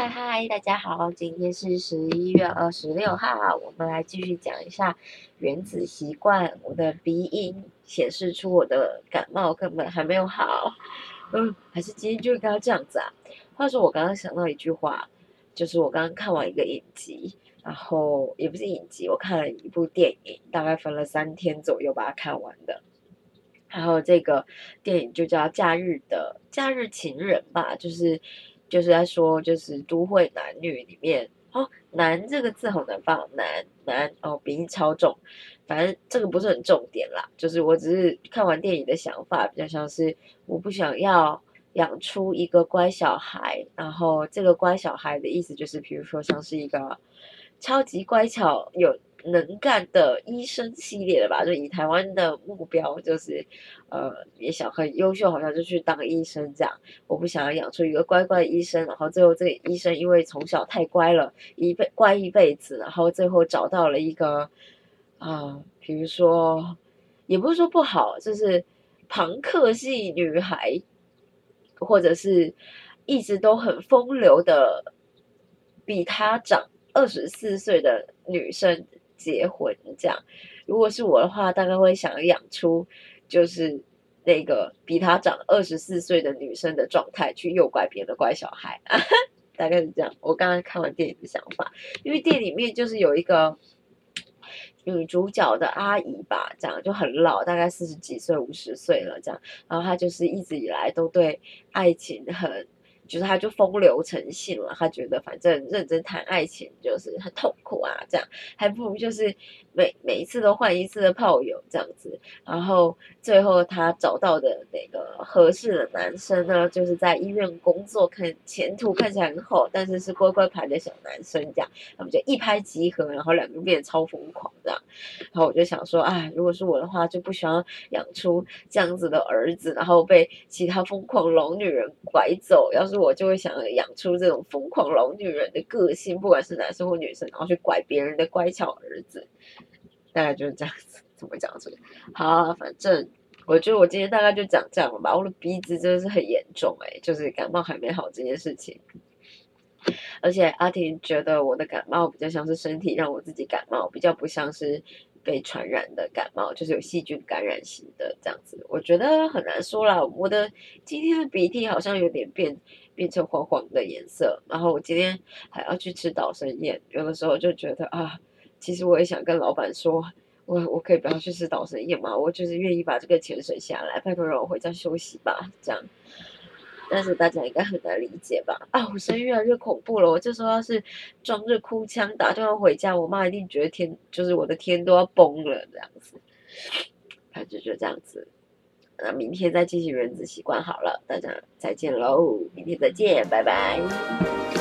嗨嗨，大家好，今天是十一月二十六号，我们来继续讲一下原子习惯。我的鼻音显示出我的感冒根本还没有好，嗯，还是今天就应该这样子啊。话说我刚刚想到一句话，就是我刚刚看完一个影集，然后也不是影集，我看了一部电影，大概分了三天左右把它看完的。然后这个电影就叫《假日的假日情人》吧，就是。就是在说，就是都会男女里面，哦，男这个字好难放，男男哦，鼻音超重，反正这个不是很重点啦。就是我只是看完电影的想法，比较像是我不想要养出一个乖小孩，然后这个乖小孩的意思就是，比如说像是一个超级乖巧有。能干的医生系列的吧，就以台湾的目标就是，呃，也想很优秀，好像就去当医生这样。我不想要养出一个乖乖的医生，然后最后这个医生因为从小太乖了，一辈乖一辈子，然后最后找到了一个啊，比如说，也不是说不好，就是朋克系女孩，或者是一直都很风流的，比他长二十四岁的女生。结婚这样，如果是我的话，大概会想养出就是那个比他长二十四岁的女生的状态，去诱拐别的乖小孩，大概是这样。我刚刚看完电影的想法，因为店里面就是有一个女主角的阿姨吧，这样就很老，大概四十几岁、五十岁了这样，然后她就是一直以来都对爱情很。就是他就风流成性了，他觉得反正认真谈爱情就是很痛苦啊，这样还不如就是每每一次都换一次的炮友这样子，然后最后他找到的那个合适的男生呢，就是在医院工作，看前途看起来很好，但是是乖乖牌的小男生这样，他们就一拍即合，然后两个变得超疯狂然后我就想说，哎，如果是我的话，就不需要养出这样子的儿子，然后被其他疯狂老女人拐走，要是。我就会想养出这种疯狂老女人的个性，不管是男生或女生，然后去拐别人的乖巧儿子，大概就是这样子。怎么讲这个？好，反正我觉得我今天大概就讲这样了吧。我的鼻子真的是很严重哎，就是感冒还没好这件事情。而且阿婷觉得我的感冒比较像是身体让我自己感冒，比较不像是。被传染的感冒就是有细菌感染型的这样子，我觉得很难说啦。我的今天的鼻涕好像有点变变成黄黄的颜色，然后我今天还要去吃岛生宴，有的时候就觉得啊，其实我也想跟老板说，我我可以不要去吃岛生宴吗？我就是愿意把这个钱省下来，拜托让我回家休息吧，这样。但是大家应该很难理解吧？啊，我声音越来越恐怖了。我这时候要是装着哭腔打电话回家，我妈一定觉得天就是我的天都要崩了这样子。反正就这样子，那明天再继续原子习惯好了。大家再见喽，明天再见，拜拜。